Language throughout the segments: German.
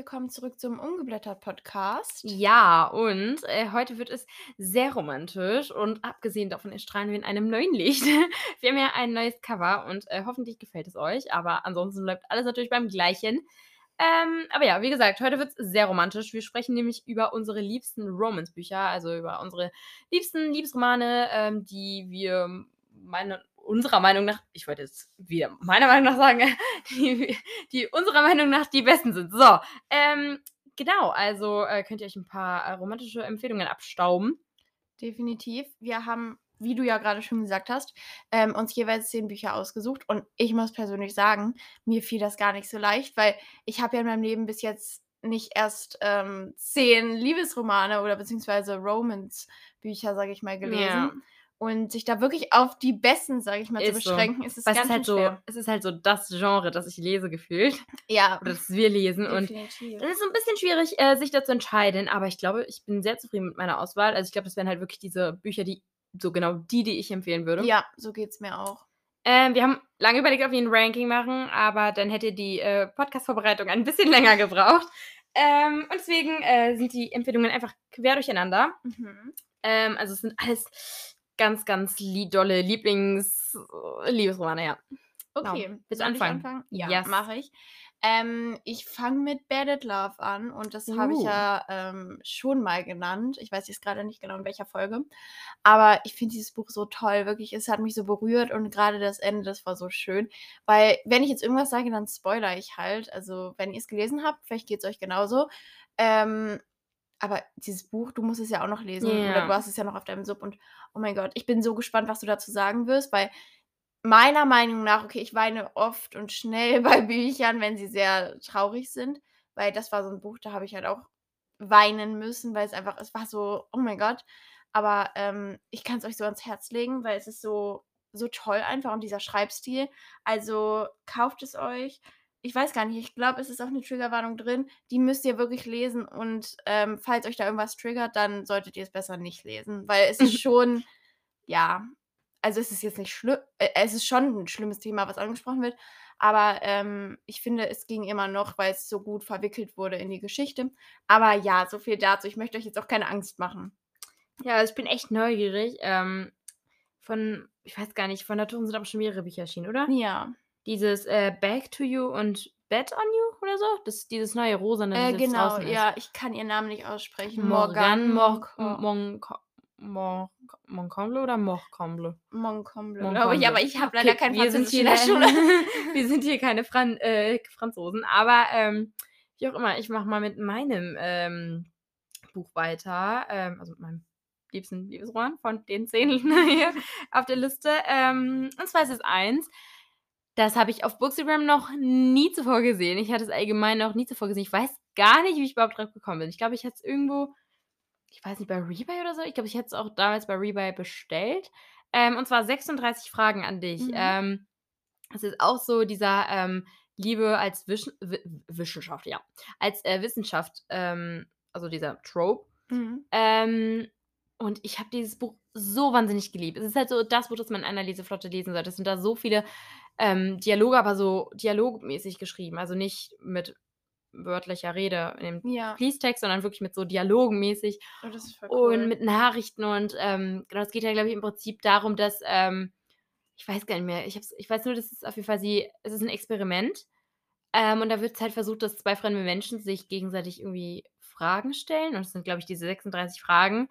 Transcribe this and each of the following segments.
Willkommen zurück zum Ungeblättert Podcast. Ja, und äh, heute wird es sehr romantisch und abgesehen davon erstrahlen wir in einem neuen Licht. wir haben ja ein neues Cover und äh, hoffentlich gefällt es euch, aber ansonsten bleibt alles natürlich beim gleichen. Ähm, aber ja, wie gesagt, heute wird es sehr romantisch. Wir sprechen nämlich über unsere liebsten Romance-Bücher, also über unsere liebsten Liebesromane, ähm, die wir meine, unserer Meinung nach, ich wollte jetzt wieder meiner Meinung nach sagen, die, die unserer Meinung nach die besten sind. So, ähm, genau, also äh, könnt ihr euch ein paar äh, romantische Empfehlungen abstauben. Definitiv. Wir haben, wie du ja gerade schon gesagt hast, ähm, uns jeweils zehn Bücher ausgesucht. Und ich muss persönlich sagen, mir fiel das gar nicht so leicht, weil ich habe ja in meinem Leben bis jetzt nicht erst ähm, zehn Liebesromane oder beziehungsweise Romance-Bücher, sage ich mal, gelesen. Ja. Und sich da wirklich auf die besten, sage ich mal, ist zu beschränken, so. ist es ganz ist halt schwer. so, Es ist halt so das Genre, das ich lese, gefühlt. Ja. Oder das wir lesen. Definitiv. Und es ist so ein bisschen schwierig, äh, sich dazu entscheiden. Aber ich glaube, ich bin sehr zufrieden mit meiner Auswahl. Also ich glaube, das wären halt wirklich diese Bücher, die so genau die, die ich empfehlen würde. Ja, so geht es mir auch. Ähm, wir haben lange überlegt, ob wir ein Ranking machen, aber dann hätte die äh, Podcast-Vorbereitung ein bisschen länger gebraucht. Ähm, und deswegen äh, sind die Empfehlungen einfach quer durcheinander. Mhm. Ähm, also es sind alles ganz, ganz dolle Lieblings-Liebesromane, ja. Okay. Genau. Willst du anfangen? anfangen? Ja, yes. mache ich. Ähm, ich fange mit Bad Love an und das uh. habe ich ja ähm, schon mal genannt. Ich weiß jetzt gerade nicht genau in welcher Folge. Aber ich finde dieses Buch so toll, wirklich. Es hat mich so berührt und gerade das Ende, das war so schön. Weil, wenn ich jetzt irgendwas sage, dann spoiler ich halt. Also, wenn ihr es gelesen habt, vielleicht geht es euch genauso. Ähm, aber dieses Buch, du musst es ja auch noch lesen yeah. oder du hast es ja noch auf deinem Sub und oh mein Gott, ich bin so gespannt, was du dazu sagen wirst, weil meiner Meinung nach, okay, ich weine oft und schnell bei Büchern, wenn sie sehr traurig sind, weil das war so ein Buch, da habe ich halt auch weinen müssen, weil es einfach, es war so, oh mein Gott. Aber ähm, ich kann es euch so ans Herz legen, weil es ist so, so toll einfach und dieser Schreibstil. Also kauft es euch ich weiß gar nicht, ich glaube, es ist auch eine Triggerwarnung drin. Die müsst ihr wirklich lesen und ähm, falls euch da irgendwas triggert, dann solltet ihr es besser nicht lesen, weil es ist schon, ja, also es ist jetzt nicht schlimm, äh, es ist schon ein schlimmes Thema, was angesprochen wird, aber ähm, ich finde, es ging immer noch, weil es so gut verwickelt wurde in die Geschichte. Aber ja, so viel dazu. Ich möchte euch jetzt auch keine Angst machen. Ja, also ich bin echt neugierig. Ähm, von, ich weiß gar nicht, von Naturen sind aber schon mehrere Bücher erschienen, oder? Ja. Dieses äh, Back to You und Bet on You oder so? Das, dieses neue Rosane, äh, genau, ja, ich kann ihren Namen nicht aussprechen. Morgan, Morgan, Mor Moncomble oder Morcomble? Moncomble, glaube ich, aber ich habe leider kein wir sind hier Schule. wir sind hier keine Fran äh, Franzosen, aber ähm, wie auch immer, ich mache mal mit meinem ähm, Buch weiter, ähm, also mit meinem liebsten Liebesroman von den zehn hier auf der Liste. Ähm, und zwar ist es eins, das habe ich auf Bookstagram noch nie zuvor gesehen. Ich hatte es allgemein noch nie zuvor gesehen. Ich weiß gar nicht, wie ich überhaupt drauf gekommen bin. Ich glaube, ich hatte es irgendwo, ich weiß nicht, bei Rebuy oder so. Ich glaube, ich hätte es auch damals bei Rebuy bestellt. Ähm, und zwar 36 Fragen an dich. Mhm. Ähm, das ist auch so dieser ähm, Liebe als Wisch Wissenschaft, ja. Als äh, Wissenschaft, ähm, also dieser Trope. Mhm. Ähm, und ich habe dieses Buch so wahnsinnig geliebt. Es ist halt so das Buch, das man in einer Leseflotte lesen sollte. Es sind da so viele ähm, Dialoge, aber so dialogmäßig geschrieben. Also nicht mit wörtlicher Rede in dem ja. Fließtext, sondern wirklich mit so Dialogenmäßig oh, cool. und mit Nachrichten. Und ähm, genau, es geht ja, glaube ich, im Prinzip darum, dass, ähm, ich weiß gar nicht mehr, ich, ich weiß nur, dass es auf jeden Fall sie, es ist ein Experiment. Ähm, und da wird halt versucht, dass zwei fremde Menschen sich gegenseitig irgendwie Fragen stellen. Und es sind, glaube ich, diese 36 Fragen.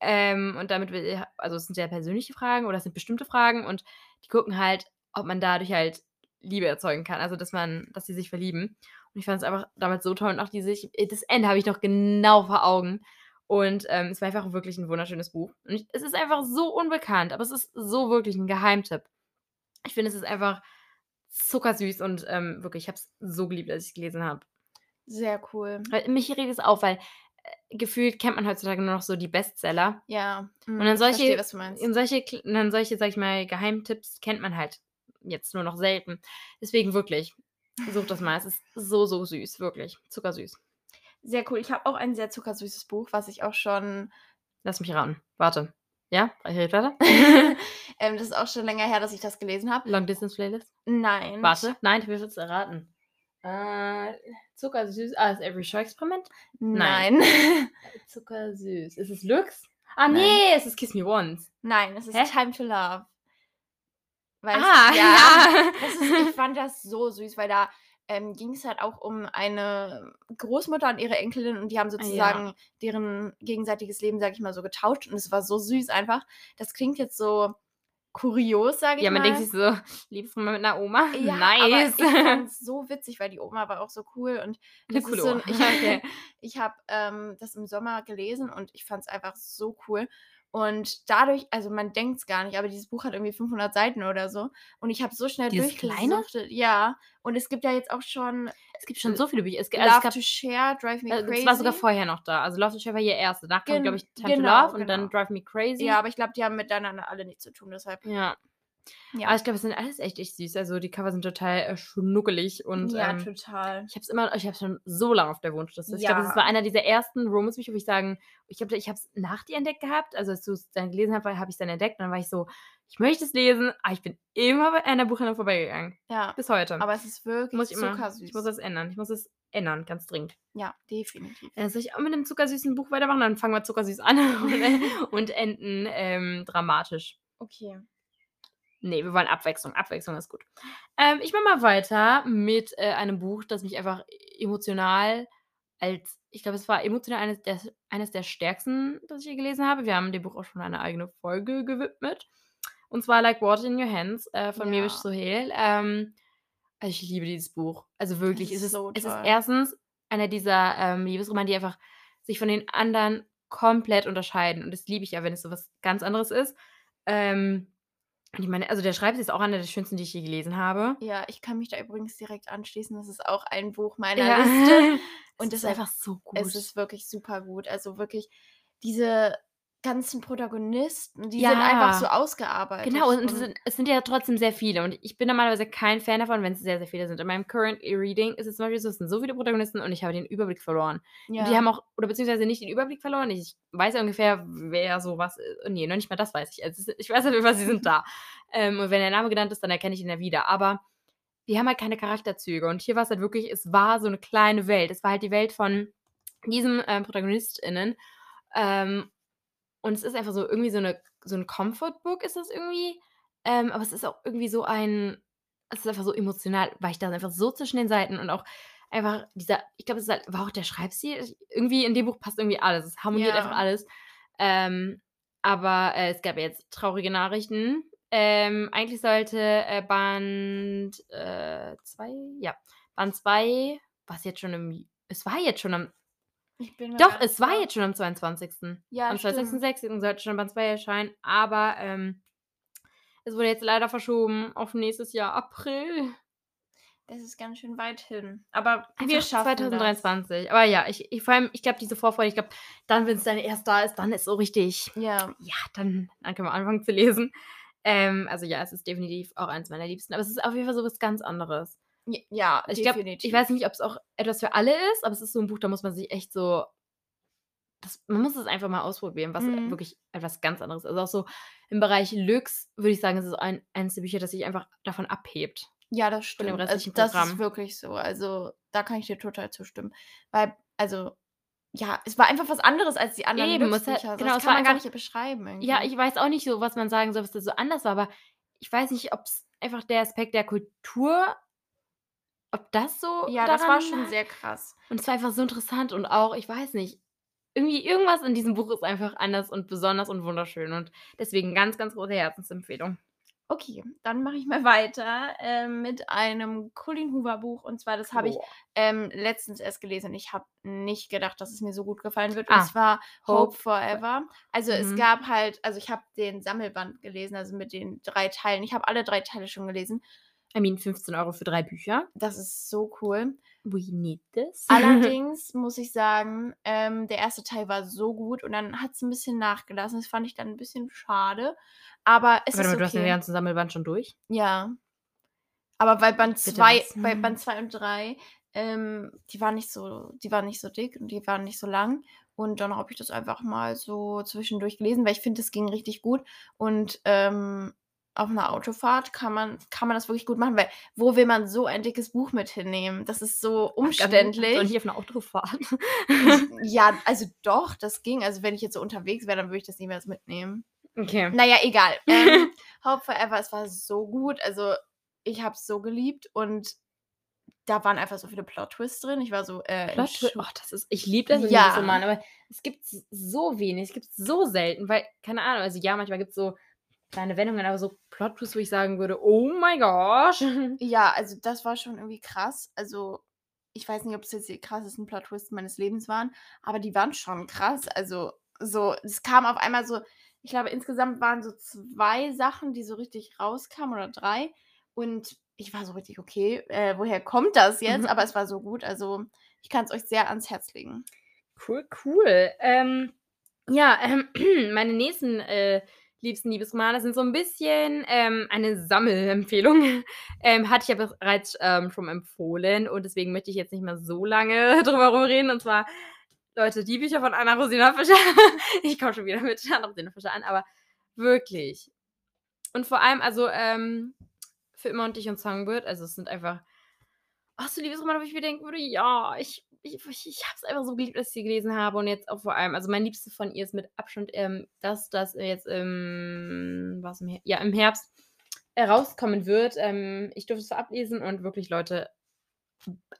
Ähm, und damit, also es sind sehr persönliche Fragen oder es sind bestimmte Fragen und die gucken halt, ob man dadurch halt Liebe erzeugen kann. Also, dass man, dass sie sich verlieben. Und ich fand es einfach damals so toll. Und auch diese, äh, das Ende habe ich noch genau vor Augen. Und ähm, es war einfach wirklich ein wunderschönes Buch. Und ich, es ist einfach so unbekannt, aber es ist so wirklich ein Geheimtipp. Ich finde, es ist einfach zuckersüß und ähm, wirklich, ich habe es so geliebt, als ich es gelesen habe. Sehr cool. Weil, mich regt es auf, weil äh, gefühlt kennt man heutzutage nur noch so die Bestseller. Ja. Mh, und dann solche, verstehe, Und solche, dann solche, sag ich mal, Geheimtipps kennt man halt jetzt nur noch selten. Deswegen wirklich, sucht das mal. Es ist so, so süß, wirklich. Zuckersüß. Sehr cool. Ich habe auch ein sehr zuckersüßes Buch, was ich auch schon. Lass mich raten. Warte. Ja? Ich rede weiter. ähm, das ist auch schon länger her, dass ich das gelesen habe. Long Distance Playlist? Nein. Warte. Nein, ich will es erraten. Äh, Zuckersüß. Ah, ist Every Show Experiment? Nein. Zuckersüß. Ist es Lux? Ah, Nein. nee, es ist Kiss Me Once. Nein, es ist Hä? Time to Love. Weißt Ah, du? ja. Das ist, ich fand das so süß, weil da ähm, ging es halt auch um eine Großmutter und ihre Enkelin und die haben sozusagen deren gegenseitiges Leben, sag ich mal, so getauscht und es war so süß einfach. Das klingt jetzt so kurios, sage ich Ja, man mal. denkt sich so, liebst du mal mit einer Oma? ja, nice. aber ich fand's so witzig, weil die Oma war auch so cool und das ist coole so ein, ich, Okay. ich habe ähm, das im Sommer gelesen und ich fand es einfach so cool. Und dadurch, also man denkt es gar nicht, aber dieses Buch hat irgendwie 500 Seiten oder so. Und ich habe so schnell durchgesuchtet. Ja, und es gibt ja jetzt auch schon Es gibt schon so viele Bücher. Es, gibt- also Love es, gab, to Share, Drive Me äh, Crazy. es war sogar vorher noch da. Also Love to Share war ihr erste. Danach kam, glaube ich, Time genau, to Love und dann genau. Drive Me Crazy. Ja, aber ich glaube, die haben miteinander alle nichts zu tun, deshalb. ja. Ja, Aber ich glaube, es sind alles echt, echt süß. Also die Cover sind total äh, schnuckelig und ja ähm, total. ich habe es immer, ich habe schon so lange auf der Wunschliste. Ich glaube, Ja. das war einer dieser ersten Romance-Bücher, wo ich sagen, ich glaube, ich habe es nach dir entdeckt gehabt. Also als du es dann gelesen hast, habe ich es dann entdeckt und dann war ich so, ich möchte es lesen, aber ich bin immer bei einer Buchhandlung vorbeigegangen. Ja, Bis heute. aber es ist wirklich muss ich immer, zuckersüß. ich muss das ändern. Ich muss es ändern, ganz dringend. ja, definitiv. Äh, soll ich auch mit einem zuckersüßen Buch weitermachen? Dann fangen wir zuckersüß an und, und enden ähm, dramatisch. Okay. Nee, wir wollen Abwechslung. Abwechslung ist gut. Ähm, ich mache mal weiter mit äh, einem Buch, das mich einfach emotional als, ich glaube, es war emotional eines der, eines der stärksten, das ich je gelesen habe. Wir haben dem Buch auch schon eine eigene Folge gewidmet. Und zwar Like Water in Your Hands äh, von Ja. Mewish Sohail. Ähm, also ich liebe dieses Buch. Also wirklich, ist es, ist, so es ist erstens einer dieser ähm, Liebesromane, die einfach sich von den anderen komplett unterscheiden. Und das liebe ich ja, wenn es so was ganz anderes ist. Ähm, ich meine, also der Schreibstil ist auch einer der schönsten, die ich je gelesen habe. Ja, ich kann mich da übrigens direkt anschließen. Das ist auch ein Buch meiner Ja. Liste. Und es ist einfach so gut. Es ist wirklich super gut. Also wirklich diese ganzen Protagonisten, die Ja. sind einfach so ausgearbeitet. Genau, und es sind, es sind ja trotzdem sehr viele. Und ich bin normalerweise kein Fan davon, wenn es sehr, sehr viele sind. In meinem Current Reading ist es zum Beispiel so, es sind so viele Protagonisten und ich habe den Überblick verloren. ja. Und die haben auch, oder beziehungsweise nicht den Überblick verloren. Ich weiß ja ungefähr, wer sowas ist. Nee, noch nicht mal das weiß ich. Also, ich weiß auf jeden Fall, sie sind da. Ähm, und wenn der Name genannt ist, dann erkenne ich ihn ja wieder. Aber die haben halt keine Charakterzüge. Und hier war es halt wirklich, es war so eine kleine Welt. Es war halt die Welt von diesen ähm, ProtagonistInnen. Ähm, und es ist einfach so irgendwie so eine so ein Comfort-Book ist das irgendwie. Ähm, aber es ist auch irgendwie so ein, es ist einfach so emotional, weil ich da einfach so zwischen den Seiten und auch einfach dieser, ich glaube, es ist halt, war auch der Schreibstil. Irgendwie in dem Buch passt irgendwie alles. Es harmoniert Ja. einfach alles. Ähm, aber äh, es gab ja jetzt traurige Nachrichten. Ähm, eigentlich sollte äh, Band 2, ja, Band 2, was jetzt schon im, es war jetzt schon am, doch, es war jetzt schon am 22. Ja, am stimmt. 22.06. sollte schon Band 2 erscheinen, aber ähm, es wurde jetzt leider verschoben auf nächstes Jahr April. Das ist ganz schön weit hin. Aber wir Einfach schaffen 2023. Aber ja, ich, ich vor allem, ich glaube, diese Vorfreude, ich glaube, dann, wenn es dann erst da ist, dann ist so richtig, das. Ja. ja, dann, dann können wir anfangen zu lesen. Ähm, also ja, es ist definitiv auch eins meiner Liebsten, aber es ist auf jeden Fall so was ganz anderes. Ja, Ich glaube, definitiv. ich weiß nicht, ob es auch etwas für alle ist, aber es ist so ein Buch, da muss man sich echt so, das, man muss es einfach mal ausprobieren, was Mhm. wirklich etwas ganz anderes ist. Also auch so im Bereich Lux würde ich sagen, es ist ein, eines der Bücher, das sich einfach davon abhebt. Ja, das dem stimmt. Also, restlichen das Programm. ist wirklich so. Also, da kann ich dir total zustimmen. Weil, also, ja, es war einfach was anderes als die anderen Eben, hat- Glücksbücher. genau, das kann man gar nicht beschreiben. Irgendwie. Ja, ich weiß auch nicht so, was man sagen soll, was da so anders war, aber ich weiß nicht, ob es einfach der Aspekt der Kultur, ob das so. ja, das war schon sehr krass. Und es war einfach so interessant und auch, ich weiß nicht, irgendwie irgendwas in diesem Buch ist einfach anders und besonders und wunderschön und deswegen ganz, ganz große Herzensempfehlung. Okay, dann mache ich mal weiter ähm, mit einem Colin Hoover Buch. Und zwar, das habe ich Boah. ähm, letztens erst gelesen und ich habe nicht gedacht, dass es mir so gut gefallen wird. Ah, Und zwar Hope Hope Forever. Also es Mhm. gab halt, also ich habe den Sammelband gelesen, also mit den drei Teilen. Ich habe alle drei Teile schon gelesen. I mean, 15 Euro für drei Bücher. Das ist so cool. We need this. Allerdings muss ich sagen, ähm, der erste Teil war so gut und dann hat es ein bisschen nachgelassen. Das fand ich dann ein bisschen schade. Aber es Warte ist mal, du hast den okay. ganzen Sammelband schon durch? Ja. Aber bei Band Bitte 2, was? bei Band 2 und 3, ähm, die waren nicht so, die waren nicht so dick und die waren nicht so lang. Und dann habe ich das einfach mal so zwischendurch gelesen, weil ich finde, es ging richtig gut. Und ähm, auf einer Autofahrt kann man, kann man das wirklich gut machen, weil wo will man so ein dickes Buch mit hinnehmen? Das ist so umständlich. Und nicht auf einer Autofahrt. ja, also doch, das ging. Also wenn ich jetzt so unterwegs wäre, dann würde ich das mehr mitnehmen. Okay. Naja, egal. Ähm, Hope Forever, es war so gut. Also ich habe es so geliebt und da waren einfach so viele Plot-Twists drin. Ich war so, äh, Plot Ach, das ist, ich liebe das in Ja. Liebesromanen, aber es gibt so wenig, es gibt so selten, weil, keine Ahnung, also ja, manchmal gibt es so kleine Wendungen, aber so Plot-Twists, wo ich sagen würde, oh my gosh. Ja, also das war schon irgendwie krass. Also ich weiß nicht, ob es jetzt die krassesten Plot-Twists meines Lebens waren, aber die waren schon krass. Also so, es kam auf einmal so, ich glaube insgesamt waren so zwei Sachen, die so richtig rauskamen oder drei. Und ich war so richtig, okay, äh, woher kommt das jetzt? Mhm. Aber es war so gut. Also ich kann es euch sehr ans Herz legen. Cool, cool. Ähm, ja, ähm, meine nächsten äh, liebsten Liebesromane sind so ein bisschen ähm, eine Sammelempfehlung. ähm, hatte ich ja bereits ähm, schon empfohlen und deswegen möchte ich jetzt nicht mehr so lange drüber rumreden. Und zwar, Leute, die Bücher von Anna Rosina Fischer. ich komme schon wieder mit Anna Rosina Fischer an, aber wirklich. Und vor allem, also, ähm, für immer und dich und Songbird, also es sind einfach Hast du Liebesromane, wo ich mir denken würde, ja, ich, ich, ich, habe es einfach so geliebt, dass ich sie gelesen habe und jetzt auch vor allem, also mein Liebste von ihr ist mit Abstand ähm, das, das jetzt im, was im, ja, im Herbst rauskommen wird. Ähm, ich durfte es ablesen und wirklich, Leute,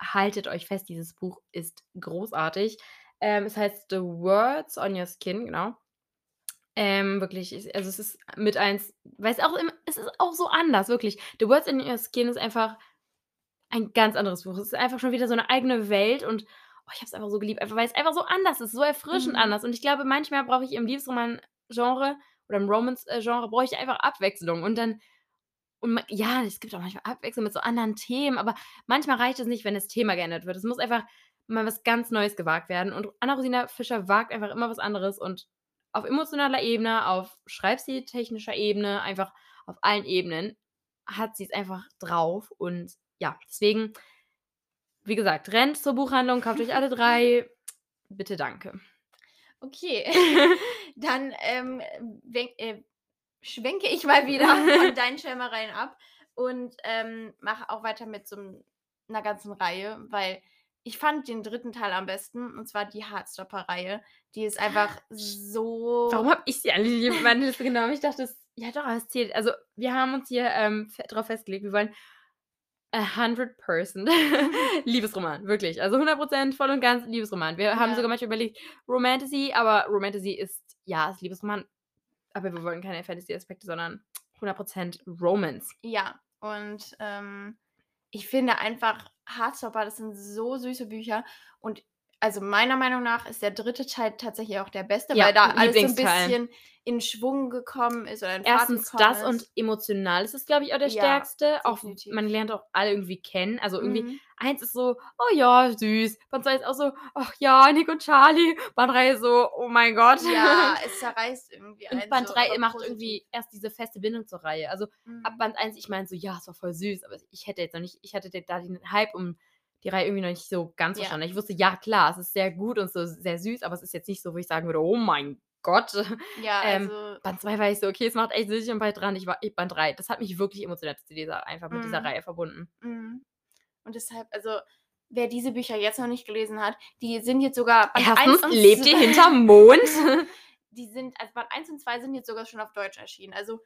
haltet euch fest, dieses Buch ist großartig. Ähm, es heißt The Words on Your Skin, genau. Ähm, wirklich, ich- also es ist mit eins, weil es auch immer, es ist auch so anders, wirklich. The Words on Your Skin ist einfach ein ganz anderes Buch. Es ist einfach schon wieder so eine eigene Welt und oh, ich habe es einfach so geliebt, einfach weil es einfach so anders ist, so erfrischend Mhm. anders. Und ich glaube, manchmal brauche ich im Liebesroman-Genre oder im Romance-Genre brauche ich einfach Abwechslung und dann und ja, es gibt auch manchmal Abwechslung mit so anderen Themen, aber manchmal reicht es nicht, wenn das Thema geändert wird. Es muss einfach mal was ganz Neues gewagt werden und Anna-Rosina Fischer wagt einfach immer was anderes und auf emotionaler Ebene, auf schreibstiltechnischer Ebene, einfach auf allen Ebenen hat sie es einfach drauf und ja, deswegen, wie gesagt, rennt zur Buchhandlung, kauft euch alle drei. Bitte danke. Okay, dann ähm, äh, schwenke ich mal wieder von deinen Schwärmereien ab und ähm, mache auch weiter mit so einer ganzen Reihe, weil ich fand den dritten Teil am besten, und zwar die Heartstopper-Reihe. Die ist einfach so. Warum habe ich sie eigentlich nicht in meine Liste genommen? Ich dachte, es, ja doch, es zählt. Also, wir haben uns hier ähm, drauf festgelegt, wir wollen 100% Liebesroman, wirklich. Also 100% voll und ganz Liebesroman. Wir haben Ja. sogar manchmal überlegt, Romantasy, aber Romantasy ist, ja, ist Liebesroman. Aber wir wollen keine Fantasy-Aspekte, sondern 100% Romance. Ja, und ähm, ich finde einfach Heartstopper, das sind so süße Bücher. Und also meiner Meinung nach ist der dritte Teil tatsächlich auch der beste, Ja, weil da alles so ein bisschen in Schwung gekommen ist oder in Faden Erstens das ist. und emotional ist es, glaube ich, auch der Ja, stärkste. Auch man lernt auch alle irgendwie kennen. Also irgendwie, Mhm. eins ist so, oh ja, süß. Band 2 ist auch so, ach ja, Nick und Charlie. Band 3 ist so, oh mein Gott. Ja, es zerreißt irgendwie Und Band so, 3 aber macht positiv. irgendwie erst diese feste Bindung zur Reihe. Also Mhm. ab Band 1, ich meine so, ja, es war voll süß, aber ich hätte jetzt noch nicht, ich hatte da den Hype um die Reihe irgendwie noch nicht so ganz Ja. verstanden. Ich wusste, ja, klar, es ist sehr gut und so sehr süß, aber es ist jetzt nicht so, wo ich sagen würde, oh mein Gott. Ja, ähm, also. Band 2 war ich so, okay, es macht echt süß und Band 3, ich war ich, Band 3. Das hat mich wirklich emotional zu dieser, einfach mit dieser Mhm. Reihe verbunden. mhm. Und deshalb, also, wer diese Bücher jetzt noch nicht gelesen hat, die sind jetzt sogar. Band Erstens, 1 und lebt ihr hinterm Mond? Die sind, also Band 1 und 2 sind jetzt sogar schon auf Deutsch erschienen. Also,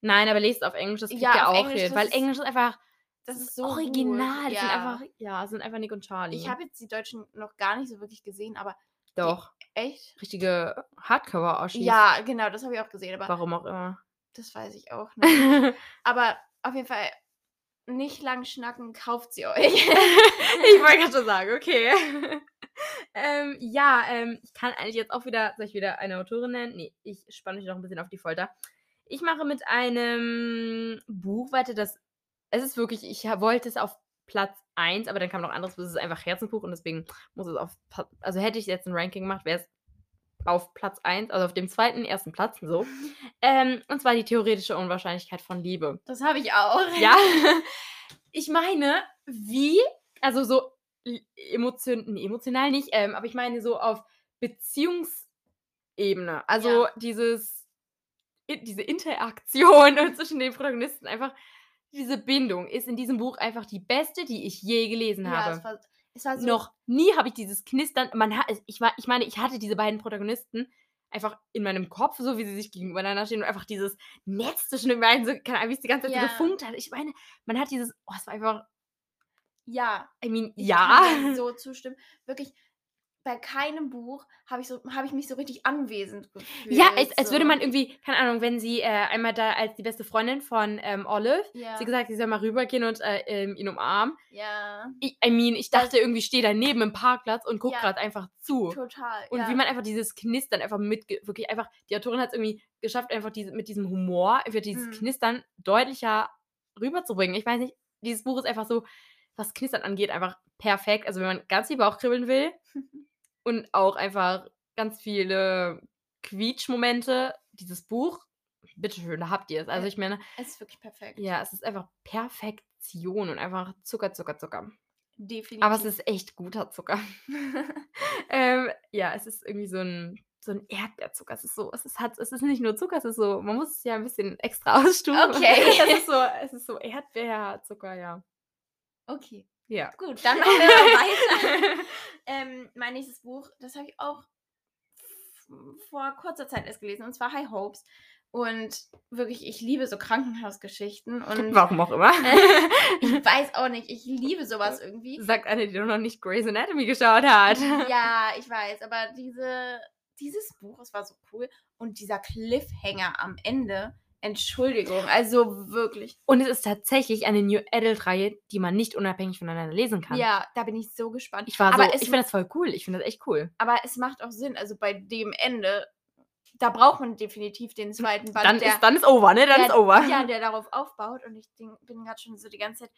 Nein, aber lest auf Englisch, das kriegt Ja, ihr auf auch Englisch, hin. Weil Englisch ist einfach das ist so. original. Gut. Das sind Ja. einfach, ja, sind einfach Nick und Charlie. Ich habe jetzt die Deutschen noch gar nicht so wirklich gesehen, aber Doch, echt? richtige Hardcover-Oschis. Ja, genau, das habe ich auch gesehen, aber Warum auch immer. das weiß ich auch nicht. aber auf jeden Fall nicht lang schnacken, kauft sie euch. ich wollte gerade schon sagen, okay. ähm, ja, ähm, ich kann eigentlich jetzt auch wieder, soll ich wieder eine Autorin nennen? Nee, ich spanne mich noch ein bisschen auf die Folter. Ich mache mit einem Buch weiter, das, es ist wirklich, ich wollte es auf Platz 1, aber dann kam noch anderes, es ist einfach Herzensbuch und deswegen muss es auf, also hätte ich jetzt ein Ranking gemacht, wäre es auf Platz 1, also auf dem zweiten, ersten Platz, so. Ähm, und zwar die theoretische Unwahrscheinlichkeit von Liebe. Das habe ich auch. Ja, ich meine, wie, also so emotion, nee, emotional nicht, ähm, aber ich meine so auf Beziehungsebene. Also Ja. dieses diese Interaktion zwischen den Protagonisten einfach, diese Bindung ist in diesem Buch einfach die beste, die ich je gelesen Ja, habe. es war, es war so. Noch nie habe ich dieses Knistern. Man hat, ich, war, ich meine, ich hatte diese beiden Protagonisten einfach in meinem Kopf, so wie sie sich gegenübereinander stehen und einfach dieses Netz zwischen den beiden, so, keine Ahnung, wie es die ganze Zeit Ja. so gefunkt hat. Ich meine, man hat dieses, oh, es war einfach, Ja, I mean, ich ja. so zustimmen. Wirklich, bei keinem Buch habe ich, so, hab ich mich so richtig anwesend gefühlt. Ja, als, als würde man irgendwie, keine Ahnung, wenn sie äh, einmal da als die beste Freundin von ähm, Olive, Ja, sie gesagt, sie soll mal rübergehen und äh, ähm, ihn umarmen. ja Ich, I mean, ich Das- dachte irgendwie, ich stehe daneben im Parkplatz und gucke Ja. gerade einfach zu. total. Und ja. wie man einfach dieses Knistern einfach mit, wirklich einfach, die Autorin hat es irgendwie geschafft, einfach diese, mit diesem Humor, einfach dieses Mhm. Knistern deutlicher rüberzubringen. Ich weiß nicht, dieses Buch ist einfach so, was Knistern angeht, einfach perfekt. Also wenn man ganz viel Bauchkribbeln will und auch einfach ganz viele Quietschmomente, dieses Buch, bitteschön, da habt ihr es. Also ich meine, es ist wirklich perfekt. ja, es ist einfach Perfektion und einfach Zucker, Zucker, Zucker. Definitiv. Aber es ist echt guter Zucker. ähm, ja, es ist irgendwie so ein, so ein Erdbeerzucker. Es ist so, es ist, hat, es ist nicht nur Zucker, es ist so, man muss es ja ein bisschen extra ausstufen. Okay. es ist so, es ist so Erdbeerzucker, ja. okay, Ja. gut, dann machen wir weiter. ähm, mein nächstes Buch, das habe ich auch vor kurzer Zeit erst gelesen, und zwar High Hopes. Und wirklich, ich liebe so Krankenhausgeschichten. Und Warum auch immer. ich weiß auch nicht, ich liebe sowas irgendwie. Sagt eine, die noch nicht Grey's Anatomy geschaut hat. Ja, ich weiß, aber diese, dieses Buch, es war so cool. Und dieser Cliffhanger am Ende, Entschuldigung, also wirklich. Und es ist tatsächlich eine New Adult-Reihe, die man nicht unabhängig voneinander lesen kann. Ja, da bin ich so gespannt. Ich war aber so, ich finde das voll cool. Ich finde das echt cool. Aber es macht auch Sinn, also bei dem Ende, da braucht man definitiv den zweiten Band, Dann der, ist, dann ist over, ne? Dann der, ist over. Ja, der darauf aufbaut. Und ich bin gerade schon so die ganze Zeit,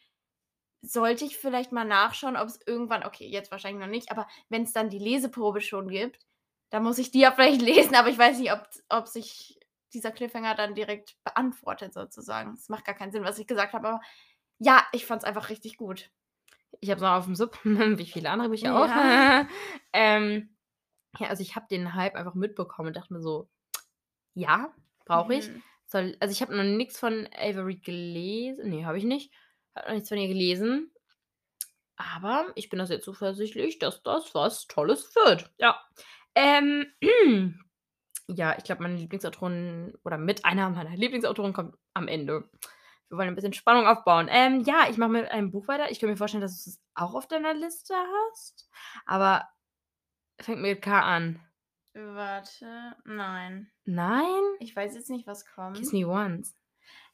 sollte ich vielleicht mal nachschauen, ob es irgendwann, okay, jetzt wahrscheinlich noch nicht, aber wenn es dann die Leseprobe schon gibt, dann muss ich die ja vielleicht lesen, aber ich weiß nicht, ob, ob sich dieser Cliffhanger dann direkt beantwortet sozusagen. Es macht gar keinen Sinn, was ich gesagt habe, aber ja, ich fand es einfach richtig gut. Ich habe es noch auf dem Sub, wie viele andere Bücher Ja. auch. ähm, ja, also ich habe den Hype einfach mitbekommen und dachte mir so, ja, brauche ich. Mhm. Soll, also ich habe noch nichts von Avery gelesen. Nee, habe ich nicht. Habe noch nichts von ihr gelesen. Aber ich bin da sehr zuversichtlich, dass das was Tolles wird. Ja. Ähm, ja, ich glaube, meine Lieblingsautorin oder mit einer meiner Lieblingsautoren kommt am Ende. Wir wollen ein bisschen Spannung aufbauen. Ähm, ja, ich mache mit einem Buch weiter. Ich kann mir vorstellen, dass du es auch auf deiner Liste hast. Aber fängt mit K an. Warte, nein. Nein? Ich weiß jetzt nicht, was kommt. Kiss Me Once.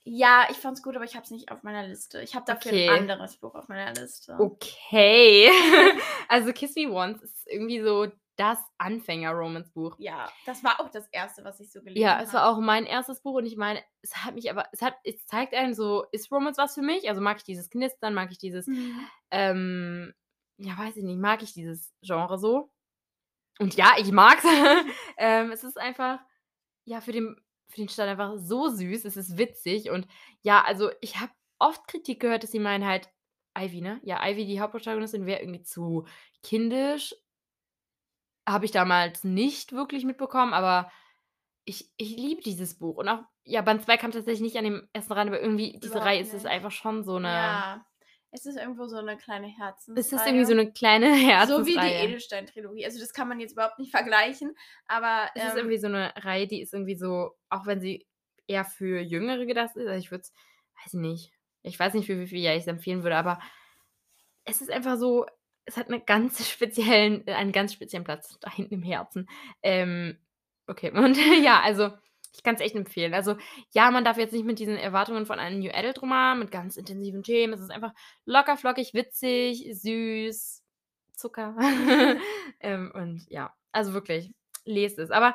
Ja, ich fand's gut, aber ich hab's nicht auf meiner Liste. Ich habe dafür Okay. ein anderes Buch auf meiner Liste. Okay. also Kiss Me Once ist irgendwie so das Anfänger-Romance-Buch. Ja, das war auch das erste, was ich so gelesen Ja, habe. es war auch mein erstes Buch und ich meine, es hat mich aber, es hat, es zeigt einem so, ist Romance was für mich? Also mag ich dieses Knistern, mag ich dieses, Mhm. ähm, ja, weiß ich nicht, mag ich dieses Genre so? Und ja, ich mag's. ähm, es ist einfach, ja, für den, für den Start einfach so süß, es ist witzig und ja, also ich habe oft Kritik gehört, dass sie meinen halt, Ivy, ne? Ja, Ivy, die Hauptprotagonistin, wäre irgendwie zu kindisch. Habe ich damals nicht wirklich mitbekommen, aber ich, ich liebe dieses Buch. Und auch, ja, Band 2 kam tatsächlich nicht an dem ersten ran, aber irgendwie, diese Überhaupt Reihe ist es nicht. einfach schon so eine. Ja, es ist irgendwo so eine kleine Herzens. Es ist irgendwie so eine kleine Herzensreihe. So wie die Edelstein-Trilogie. Also das kann man jetzt überhaupt nicht vergleichen, aber Es ist ähm, irgendwie so eine Reihe, die ist irgendwie so, auch wenn sie eher für Jüngere gedacht ist, also ich würde es, weiß ich nicht, ich weiß nicht, für wie viele Jahre ich es empfehlen würde, aber es ist einfach so, es hat eine ganz speziellen, äh, einen ganz speziellen Platz da hinten im Herzen. Ähm, okay, und ja, also ich kann es echt empfehlen. Also ja, man darf jetzt nicht mit diesen Erwartungen von einem New Adult Roman mit ganz intensiven Themen. Es ist einfach locker, flockig, witzig, süß, Zucker. ähm, und ja, also wirklich, lest es. Aber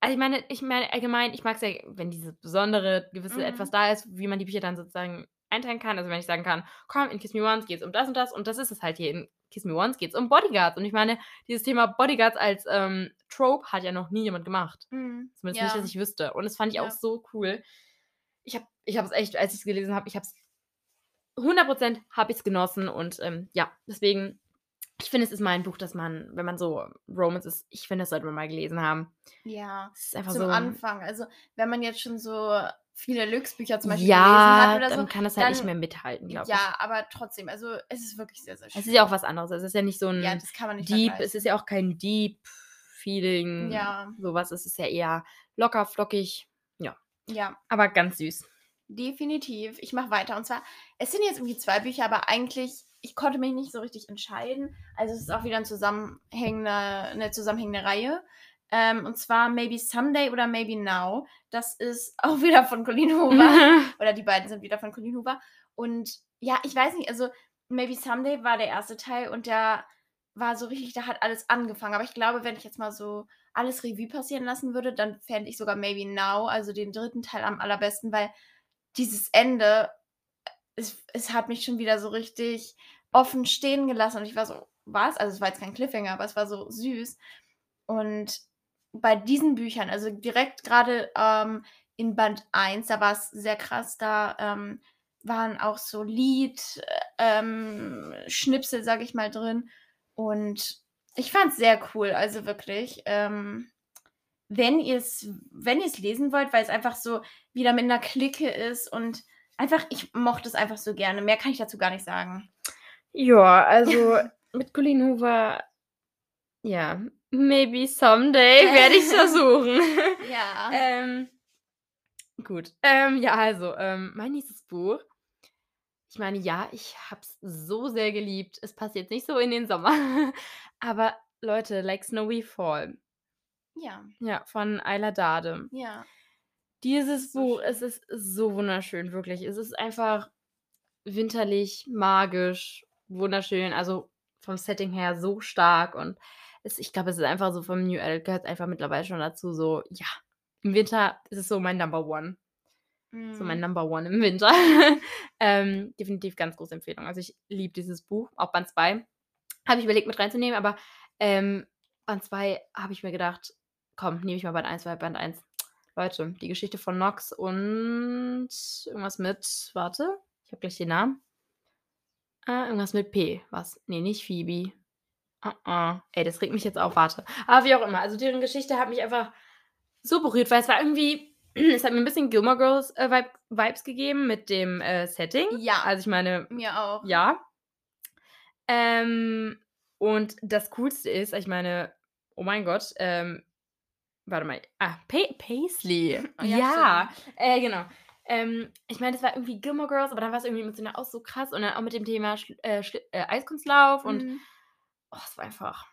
also ich meine, ich meine allgemein, ich mag es ja, wenn dieses besondere gewisse Mhm. etwas da ist, wie man die Bücher dann sozusagen einteilen kann. Also wenn ich sagen kann, komm, in Kiss Me Once geht es um das und das und das ist es halt hier. In Kiss Me Once geht es um Bodyguards. Und ich meine, dieses Thema Bodyguards als ähm, Trope hat ja noch nie jemand gemacht. mhm, Zumindest ja. nicht, dass ich wüsste. Und das fand ich Ja. auch so cool. Ich habe ich es echt, als ich es gelesen habe, ich habe es 100% habe ich es genossen. Und ähm, ja, deswegen ich finde, es ist mal ein Buch, das man, wenn man so Romance ist, ich finde, das sollte man mal gelesen haben. Ja, Es ist einfach zum so. Anfang. Also, wenn man jetzt schon so viele Lux-Bücher zum Beispiel ja, gelesen hat oder dann so. kann das halt nicht dann- mehr mithalten, glaube ich. Ja, aber trotzdem, also es ist wirklich sehr, sehr schön. Es ist ja auch was anderes. Es ist ja nicht so ein Ja, das kann man nicht Deep, es ist ja auch kein Deep-Feeling. Ja. Sowas. Es ist ja eher locker, flockig, Ja, aber ganz süß. definitiv. Ich mache weiter. Und zwar, es sind jetzt irgendwie zwei Bücher, aber eigentlich, ich konnte mich nicht so richtig entscheiden. Also es ist auch wieder ein zusammenhängende, eine zusammenhängende Reihe. Ähm, und zwar Maybe Someday oder Maybe Now. Das ist auch wieder von Colleen Hoover. oder die beiden sind wieder von Colleen Hoover. Und ja, ich weiß nicht, also Maybe Someday war der erste Teil und der war so richtig, da hat alles angefangen. Aber ich glaube, wenn ich jetzt mal so alles Revue passieren lassen würde, dann fände ich sogar Maybe Now, also den dritten Teil am allerbesten, weil dieses Ende, es, es hat mich schon wieder so richtig offen stehen gelassen und ich war so, was? Also es war jetzt kein Cliffhanger, aber es war so süß. Und bei diesen Büchern, also direkt gerade ähm, in Band 1, da war es sehr krass, da ähm, waren auch so Lied, ähm, Schnipsel, sag ich mal, drin. Und ich fand es sehr cool, also wirklich. Ähm, wenn ihr es wenn ihr's lesen wollt, weil es einfach so wieder mit einer Clique ist und einfach, ich mochte es einfach so gerne. Mehr kann ich dazu gar nicht sagen. Ja, also mit Colleen Hoover, ja, maybe someday werde ich es versuchen. Ja. ähm, gut. Ähm, ja, also, ähm, mein nächstes Buch. Ich meine, ja, ich habe es so sehr geliebt. Es passt jetzt nicht so in den Sommer. Aber Leute, Like Snowy Fall. ja, Ja, von Ayla Dade. ja. Dieses So Buch, schön. es ist so wunderschön, wirklich. Es ist einfach winterlich, magisch, wunderschön. Also vom Setting her so stark. Und es, ich glaube, es ist einfach so vom New Adult gehört einfach mittlerweile schon dazu. So, ja, im Winter ist es so mein Number One. So mein Mm. Number One im Winter. ähm, definitiv ganz große Empfehlung. Also ich liebe dieses Buch, auch Band 2. Habe ich überlegt mit reinzunehmen, aber ähm, Band 2 habe ich mir gedacht, komm, nehme ich mal Band 1, weil Band 1. Leute, die Geschichte von Nox und irgendwas mit, warte, ich habe gleich den Namen. Ah, irgendwas mit P. Was? Nee, nicht Phoebe. Ah, ah. Ey, das regt mich jetzt auf, warte. Aber wie auch immer, also deren Geschichte hat mich einfach so berührt, weil es war irgendwie, es hat mir ein bisschen Gilmore Girls äh, Vibe, Vibes gegeben mit dem äh, Setting. Ja. Also ich meine, Mir auch. ja. Ähm, und das Coolste ist, ich meine, oh mein Gott, ähm, warte mal, ah, pa Paisley. Oh, ja, ja, äh, genau. Ähm, ich meine, das war irgendwie Gilmore Girls, aber dann war es irgendwie emotional auch so krass und dann auch mit dem Thema Schl äh, äh, Eiskunstlauf und Mhm. Oh, es war einfach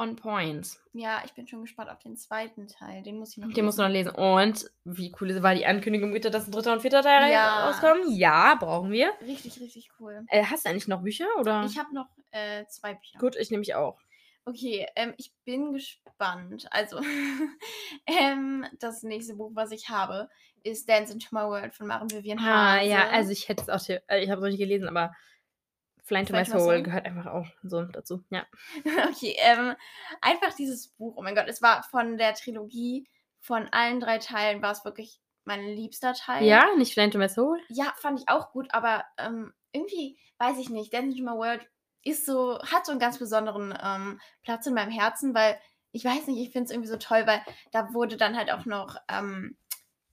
on point. Ja, ich bin schon gespannt auf den zweiten Teil. Den muss ich noch Den musst du noch lesen. Und wie cool war die Ankündigung bitte, dass ein dritter und vierter Teil Ja. rauskommen? Ja, brauchen wir. Richtig, richtig cool. Äh, hast du eigentlich noch Bücher oder? Ich habe noch äh, zwei Bücher. Gut, ich nehme mich auch. Okay, ähm, ich bin gespannt. Also, ähm, das nächste Buch, was ich habe, ist Dance into My World von Maren Vivian Ah, Hase. ja, also ich hätte es auch, hier- äh, ich habe es noch nicht gelesen, aber Flying to My to Soul gehört einfach auch so dazu. Ja. Okay, ähm, einfach dieses Buch, oh mein Gott, es war von der Trilogie, von allen drei Teilen war es wirklich mein liebster Teil. Ja, nicht Flying to My Soul? Ja, fand ich auch gut, aber ähm, irgendwie, weiß ich nicht, Dance into My World ist so, hat so einen ganz besonderen ähm, Platz in meinem Herzen, weil ich weiß nicht, ich finde es irgendwie so toll, weil da wurde dann halt auch noch ähm,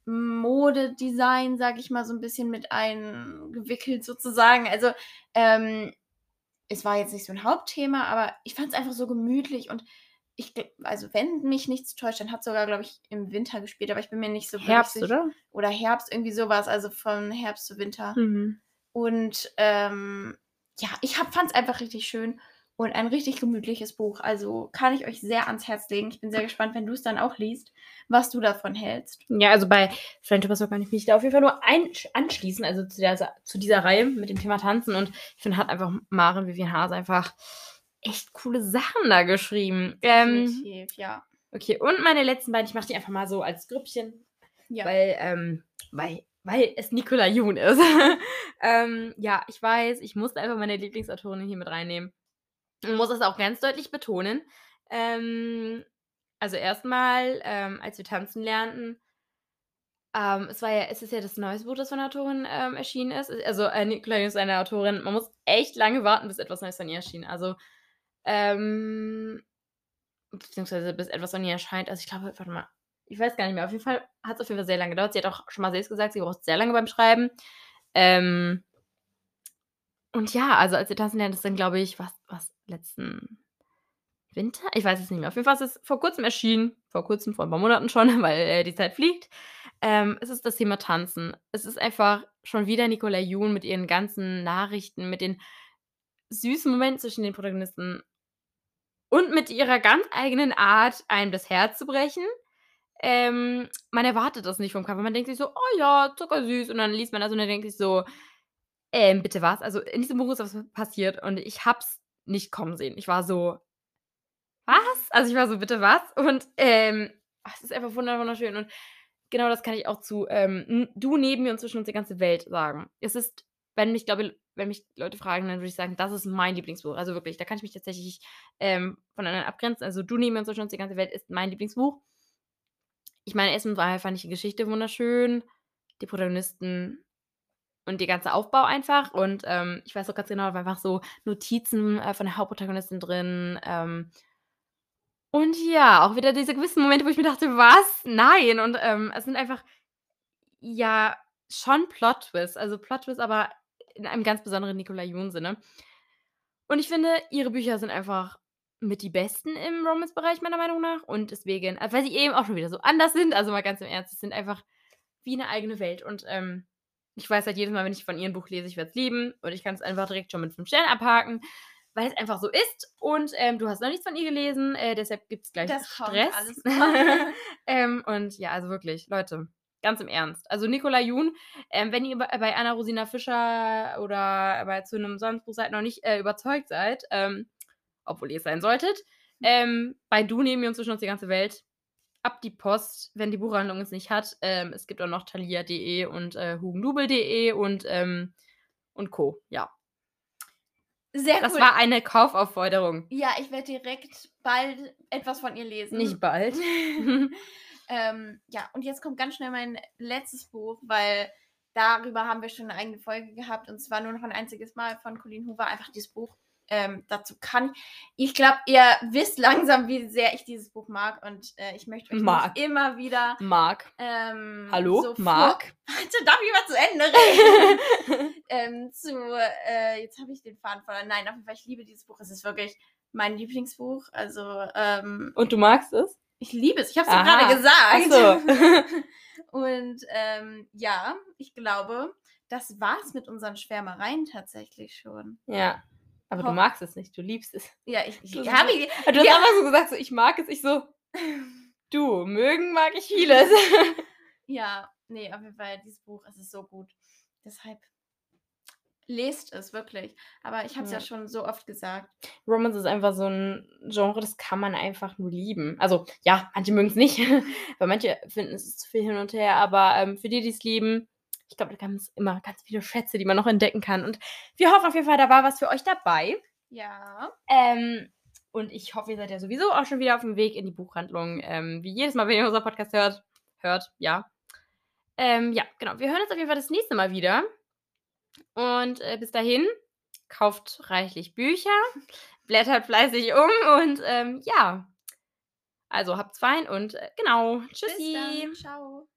Modedesign, sag ich mal, so ein bisschen mit eingewickelt sozusagen. Also, ähm, es war jetzt nicht so ein Hauptthema, aber ich fand es einfach so gemütlich und ich, also wenn mich nichts täuscht, dann hat sogar, glaube ich, im Winter gespielt, aber ich bin mir nicht so Herbst, sicher. oder? Oder Herbst, irgendwie sowas, also von Herbst zu Winter. Mhm. Und ähm, ja, ich fand es einfach richtig schön und ein richtig gemütliches Buch. Also kann ich euch sehr ans Herz legen. Ich bin sehr gespannt, wenn du es dann auch liest, was du davon hältst. Ja, also bei Soul kann ich mich da auf jeden Fall nur anschließen, also zu, der, zu dieser Reihe mit dem Thema Tanzen. Und ich finde, hat einfach Maren Vivian Hase einfach echt coole Sachen da geschrieben. Ähm, Definitiv, ja. okay, und meine letzten beiden, ich mache die einfach mal so als Grüppchen. Ja. Weil, ähm, weil, weil es Nicola Jun ist. ähm, ja, ich weiß, ich musste einfach meine Lieblingsautorin hier mit reinnehmen. Und muss es auch ganz deutlich betonen. Ähm, also erstmal, ähm, als wir tanzen lernten, ähm, es war ja, es ist ja das neueste Buch, das von der Autorin ähm, erschienen ist. Also äh, Nicola Jun ist eine Autorin, man muss echt lange warten, bis etwas Neues von ihr erschien. Also Ähm, beziehungsweise bis etwas von ihr erscheint. Also ich glaube, warte mal, ich weiß gar nicht mehr. Auf jeden Fall hat es auf jeden Fall sehr lange gedauert. Sie hat auch schon mal selbst gesagt, sie braucht sehr lange beim Schreiben. Ähm, und ja, also als wir tanzen lernen, das dann, glaube ich, was, was, letzten Winter? Ich weiß es nicht mehr. Auf jeden Fall ist es vor kurzem erschienen. Vor kurzem, vor ein paar Monaten schon, weil äh, die Zeit fliegt. Ähm, es ist das Thema Tanzen. Es ist einfach schon wieder Nicola Jun mit ihren ganzen Nachrichten, mit den süßen Momenten zwischen den Protagonisten und mit ihrer ganz eigenen Art, einem das Herz zu brechen. Ähm, man erwartet das nicht vom Cover. Man denkt sich so, oh ja, zuckersüß. Und dann liest man das und dann denkt sich so, ähm, bitte was? Also in diesem Buch ist was passiert und ich hab's nicht kommen sehen. Ich war so, was? Also ich war so, bitte was? Und ähm, es ist einfach wunderschön. Und genau das kann ich auch zu ähm, Du neben mir und zwischen uns die ganze Welt sagen. Es ist, wenn mich, glaube wenn mich Leute fragen, dann würde ich sagen, das ist mein Lieblingsbuch. Also wirklich, da kann ich mich tatsächlich ähm, von anderen abgrenzen. Also Du neben mir und zwischen uns die ganze Welt ist mein Lieblingsbuch. Ich meine, erstmal fand ich die Geschichte wunderschön. Die Protagonisten und der ganze Aufbau einfach. Und ähm, ich weiß auch ganz genau, da waren einfach so Notizen äh, von der Hauptprotagonistin drin. Ähm, und ja, auch wieder diese gewissen Momente, wo ich mir dachte, was? Nein. Und ähm, es sind einfach, ja, schon Plot-Twists. Also Plot-Twists, aber in einem ganz besonderen Nicola Jun-Sinne. Und ich finde, ihre Bücher sind einfach mit die besten im Romance-Bereich, meiner Meinung nach. Und deswegen, äh, weil sie eben auch schon wieder so anders sind. Also mal ganz im Ernst, es sind einfach wie eine eigene Welt. Und ähm, ich weiß halt jedes Mal, wenn ich von ihrem Buch lese, ich werde es lieben und ich kann es einfach direkt schon mit fünf Sternen abhaken, weil es einfach so ist. Und ähm, du hast noch nichts von ihr gelesen, äh, deshalb gibt es gleich das Stress. Alles ähm, und ja, also wirklich, Leute, ganz im Ernst. Also Nicola Jun, ähm, wenn ihr bei Anna Rosina Fischer oder bei zu einem Sonnenbuch seid, noch nicht äh, überzeugt seid, ähm, obwohl ihr es sein solltet, hm. ähm, bei Du nehmen wir uns zwischen uns die ganze Welt ab die Post, wenn die Buchhandlung es nicht hat. Ähm, es gibt auch noch thalia.de und äh, hugendubel.de und, ähm, und Co. Ja. Sehr das cool. war eine Kaufaufforderung. Ja, ich werde direkt bald etwas von ihr lesen. Nicht bald. ähm, ja, und jetzt kommt ganz schnell mein letztes Buch, weil darüber haben wir schon eine eigene Folge gehabt und zwar nur noch ein einziges Mal von Colleen Hoover, einfach dieses Buch ähm, dazu kann. Ich glaube, ihr wisst langsam, wie sehr ich dieses Buch mag und äh, ich möchte euch mag. immer wieder. Mag. Ähm, Hallo? So mag. Warte, darf ich mal zu Ende reden? ähm, zu, äh, jetzt habe ich den Faden verloren. Nein, auf jeden Fall, ich liebe dieses Buch. Es ist wirklich mein Lieblingsbuch. Also. Ähm, und du magst es? Ich liebe es. Ich habe es gerade gesagt. So. und ähm, ja, ich glaube, das war's mit unseren Schwärmereien tatsächlich schon. Ja. Aber du magst es nicht, du liebst es. Ja, ich, ich habe ich, du hast ja. einfach so gesagt, so, ich mag es, ich so, du, mögen mag ich vieles. ja, nee, auf jeden Fall, dieses Buch, es ist so gut. Deshalb lest es wirklich. Aber ich habe es ja. ja. schon so oft gesagt. Romance ist einfach so ein Genre, das kann man einfach nur lieben. Also ja, manche mögen es nicht, weil manche finden es zu viel hin und her. Aber ähm, für die, die es lieben, ich glaube, da gibt es immer ganz viele Schätze, die man noch entdecken kann. Und wir hoffen auf jeden Fall, da war was für euch dabei. Ja. Ähm, und ich hoffe, ihr seid ja sowieso auch schon wieder auf dem Weg in die Buchhandlung. Ähm, wie jedes Mal, wenn ihr unser Podcast hört. Hört, ja. Ähm, ja, genau. Wir hören uns auf jeden Fall das nächste Mal wieder. Und äh, bis dahin, kauft reichlich Bücher, blättert fleißig um und ähm, ja. Also habt's fein und äh, genau. Tschüssi. Ciao.